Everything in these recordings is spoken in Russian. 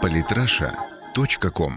Политраша.ком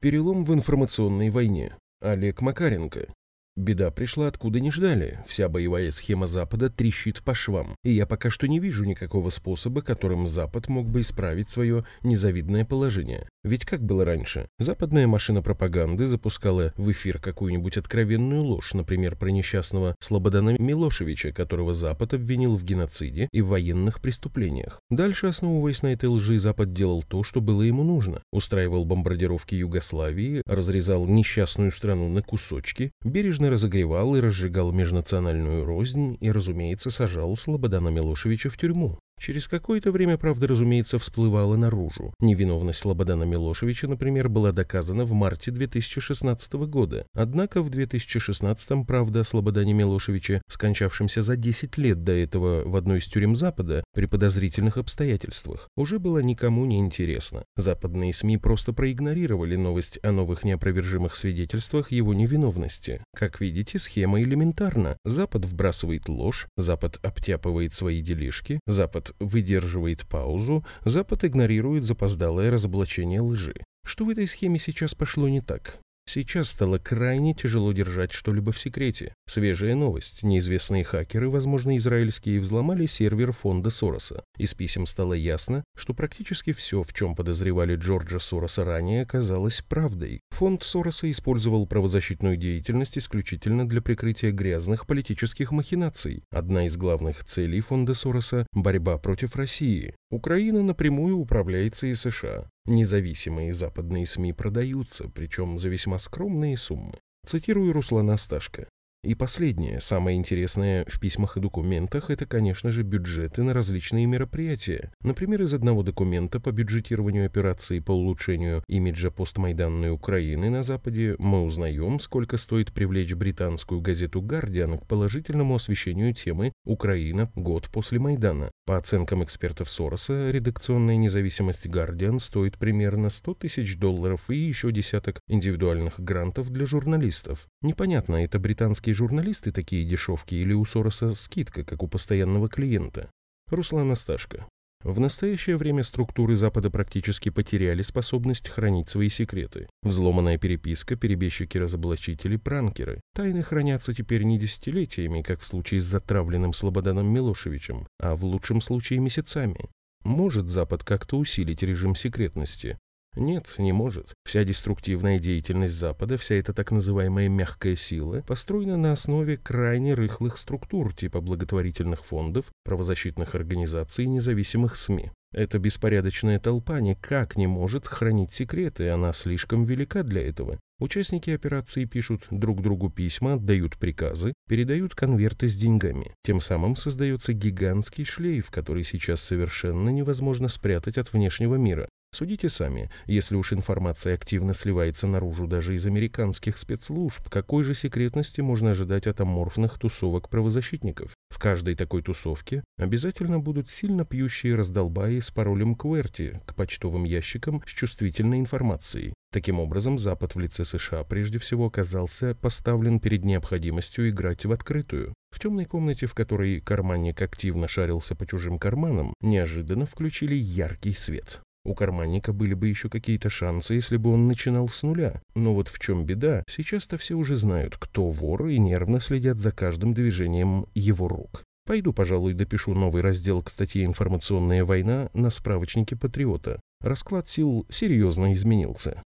Перелом в информационной войне. Олег Макаренко. Беда пришла откуда не ждали. Вся боевая схема Запада трещит по швам. И я пока что не вижу никакого способа, которым Запад мог бы исправить свое незавидное положение. Ведь как было раньше? Западная машина пропаганды запускала в эфир какую-нибудь откровенную ложь, например, про несчастного Слободана Милошевича, которого Запад обвинил в геноциде и в военных преступлениях. Дальше, основываясь на этой лжи, Запад делал то, что было ему нужно. Устраивал бомбардировки Югославии, разрезал несчастную страну на кусочки, бережно активно разогревал и разжигал межнациональную рознь и, разумеется, сажал Слободана Милошевича в тюрьму. Через какое-то время, правда, разумеется, всплывала наружу. Невиновность Слободана Милошевича, например, была доказана в марте 2016 года. Однако в 2016 правда о Слободане Милошевиче, скончавшемся за 10 лет до этого в одной из тюрем Запада, при подозрительных обстоятельствах, уже была никому не интересна. Западные СМИ просто проигнорировали новость о новых неопровержимых свидетельствах его невиновности. Как видите, схема элементарна. Запад вбрасывает ложь, Запад обтяпывает свои делишки, Запад Запад выдерживает паузу, Запад игнорирует запоздалое разоблачение лжи. Что в этой схеме сейчас пошло не так? Сейчас стало крайне тяжело держать что-либо в секрете. Свежая новость. Неизвестные хакеры, возможно, израильские, взломали сервер фонда Сороса. Из писем стало ясно, что практически все, в чем подозревали Джорджа Сороса ранее, оказалось правдой. Фонд Сороса использовал правозащитную деятельность исключительно для прикрытия грязных политических махинаций. Одна из главных целей фонда Сороса – борьба против России. Украина напрямую управляется и США. Независимые западные СМИ продаются, причем за весьма скромные суммы. Цитирую Руслана Сташко. И последнее, самое интересное в письмах и документах, это, конечно же, бюджеты на различные мероприятия. Например, из одного документа по бюджетированию операции по улучшению имиджа постмайданной Украины на Западе мы узнаем, сколько стоит привлечь британскую газету «Гардиан» к положительному освещению темы «Украина. Год после Майдана». По оценкам экспертов Сороса, редакционная независимость «Гардиан» стоит примерно 100 тысяч долларов и еще десяток индивидуальных грантов для журналистов. Непонятно, это британские журналисты такие дешевки или у Сороса скидка, как у постоянного клиента? Руслан Асташко. В настоящее время структуры Запада практически потеряли способность хранить свои секреты. Взломанная переписка, перебежчики-разоблачители, пранкеры. Тайны хранятся теперь не десятилетиями, как в случае с затравленным Слободаном Милошевичем, а в лучшем случае месяцами. Может Запад как-то усилить режим секретности? Нет, не может. Вся деструктивная деятельность Запада, вся эта так называемая мягкая сила, построена на основе крайне рыхлых структур типа благотворительных фондов, правозащитных организаций и независимых СМИ. Эта беспорядочная толпа никак не может хранить секреты, она слишком велика для этого. Участники операции пишут друг другу письма, отдают приказы, передают конверты с деньгами. Тем самым создается гигантский шлейф, который сейчас совершенно невозможно спрятать от внешнего мира. Судите сами, если уж информация активно сливается наружу даже из американских спецслужб, какой же секретности можно ожидать от аморфных тусовок правозащитников? В каждой такой тусовке обязательно будут сильно пьющие раздолбаи с паролем QWERTY к почтовым ящикам с чувствительной информацией. Таким образом, Запад в лице США прежде всего оказался поставлен перед необходимостью играть в открытую. В темной комнате, в которой карманник активно шарился по чужим карманам, неожиданно включили яркий свет. У карманника были бы еще какие-то шансы, если бы он начинал с нуля. Но вот в чем беда, сейчас-то все уже знают, кто вор, и нервно следят за каждым движением его рук. Пойду, пожалуй, допишу новый раздел к статье «Информационная война» на справочнике «Патриота». Расклад сил серьезно изменился.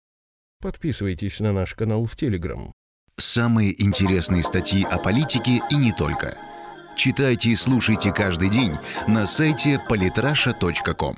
Подписывайтесь на наш канал в Телеграм. Самые интересные статьи о политике и не только. Читайте и слушайте каждый день на сайте polytrasha.com.